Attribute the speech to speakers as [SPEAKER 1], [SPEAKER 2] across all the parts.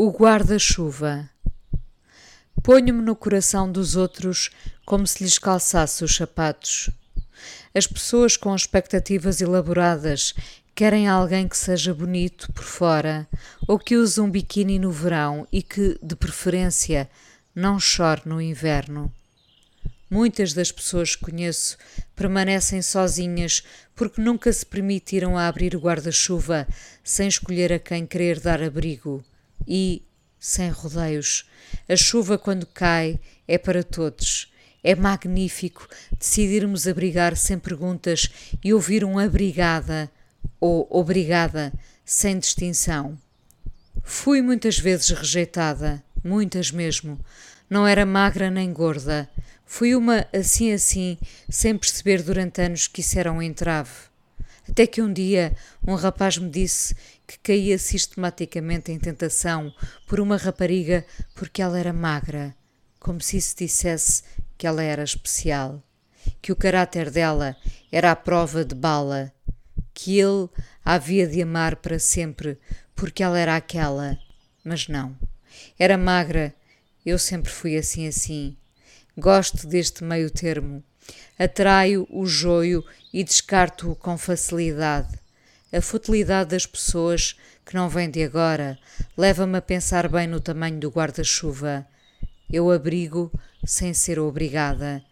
[SPEAKER 1] O guarda-chuva. Ponho-me no coração dos outros como se lhes calçasse os sapatos. As pessoas com expectativas elaboradas querem alguém que seja bonito por fora ou que use um biquíni no verão e que, de preferência, não chore no inverno. Muitas das pessoas que conheço permanecem sozinhas porque nunca se permitiram a abrir o guarda-chuva sem escolher a quem querer dar abrigo e, sem rodeios, a chuva quando cai é para todos. É magnífico decidirmos abrigar sem perguntas e ouvir um abrigada ou obrigada sem distinção. Fui muitas vezes rejeitada, muitas mesmo. Não era magra nem gorda. Fui uma assim assim, sem perceber durante anos que isso era um entrave. Até que um dia um rapaz me disse que caía sistematicamente em tentação por uma rapariga porque ela era magra, como se isso dissesse que ela era especial, que o caráter dela era a prova de bala, que ele a havia de amar para sempre porque ela era aquela, mas não. Era magra, eu sempre fui assim assim. Gosto deste meio termo. Atraio o joio e descarto-o com facilidade a futilidade das pessoas que não vem de agora leva-me a pensar bem no tamanho do guarda-chuva. Eu abrigo sem ser obrigada,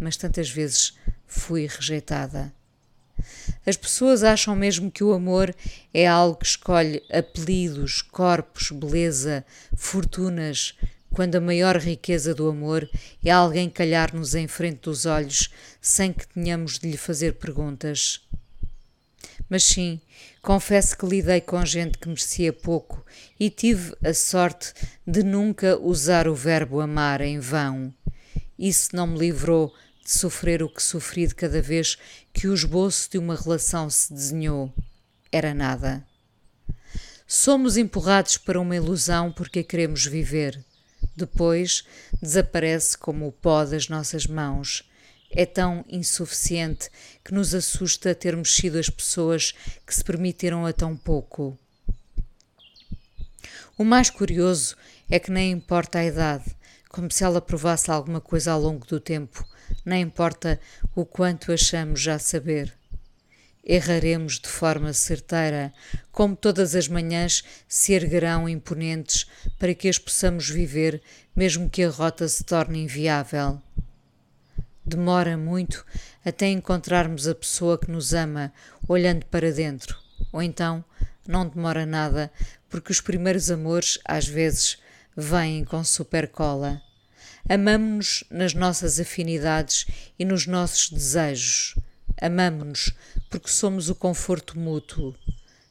[SPEAKER 1] mas tantas vezes fui rejeitada. As pessoas acham mesmo que o amor é algo que escolhe apelidos, corpos, beleza, fortunas, quando a maior riqueza do amor é alguém calhar-nos em frente dos olhos sem que tenhamos de lhe fazer perguntas. Mas sim, confesso que lidei com gente que merecia pouco e tive a sorte de nunca usar o verbo amar em vão. Isso não me livrou de sofrer o que sofri de cada vez que o esboço de uma relação se desenhou. Era nada. Somos empurrados para uma ilusão porque a queremos viver. Depois desaparece como o pó das nossas mãos é tão insuficiente que nos assusta termos sido as pessoas que se permitiram a tão pouco. O mais curioso é que nem importa a idade, como se ela provasse alguma coisa ao longo do tempo, nem importa o quanto achamos já saber. Erraremos de forma certeira, como todas as manhãs se erguerão imponentes para que as possamos viver, mesmo que a rota se torne inviável. Demora muito até encontrarmos a pessoa que nos ama olhando para dentro. Ou então não demora nada, porque os primeiros amores, às vezes, vêm com supercola. Amamo-nos nas nossas afinidades e nos nossos desejos. Amamo-nos porque somos o conforto mútuo.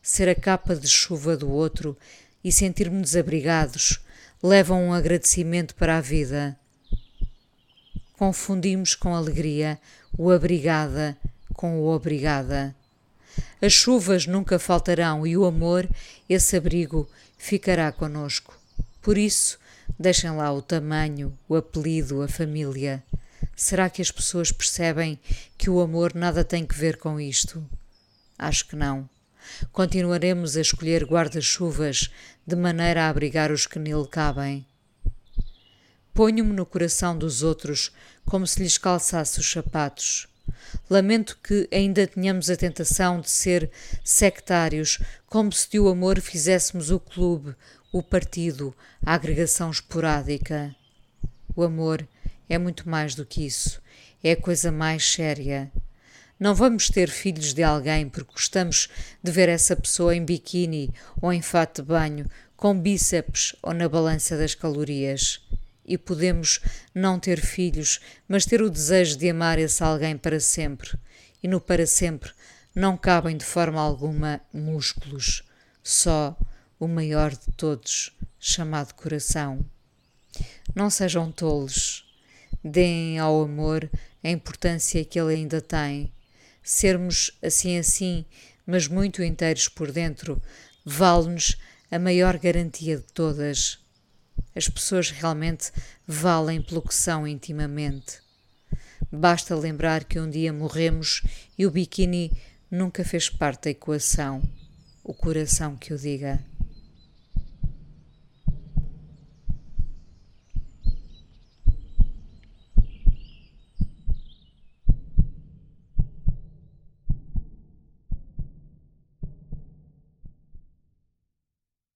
[SPEAKER 1] Ser a capa de chuva do outro e sentirmos-nos abrigados levam um agradecimento para a vida confundimos com alegria o abrigada com o obrigada. As chuvas nunca faltarão e o amor, esse abrigo, ficará conosco. Por isso, deixem lá o tamanho, o apelido, a família. Será que as pessoas percebem que o amor nada tem que ver com isto? Acho que não. Continuaremos a escolher guarda-chuvas de maneira a abrigar os que nele cabem. Ponho-me no coração dos outros como se lhes calçasse os sapatos. Lamento que ainda tenhamos a tentação de ser sectários, como se de o amor fizéssemos o clube, o partido, a agregação esporádica. O amor é muito mais do que isso. É a coisa mais séria. Não vamos ter filhos de alguém porque gostamos de ver essa pessoa em biquíni ou em fato de banho, com bíceps ou na balança das calorias e podemos não ter filhos, mas ter o desejo de amar esse alguém para sempre. E no para sempre não cabem de forma alguma músculos, só o maior de todos, chamado coração. Não sejam tolos, deem ao amor a importância que ele ainda tem. Sermos assim assim, mas muito inteiros por dentro, vale-nos a maior garantia de todas as pessoas realmente valem pelo que são intimamente. Basta lembrar que um dia morremos e o biquíni nunca fez parte da equação. O coração que o diga.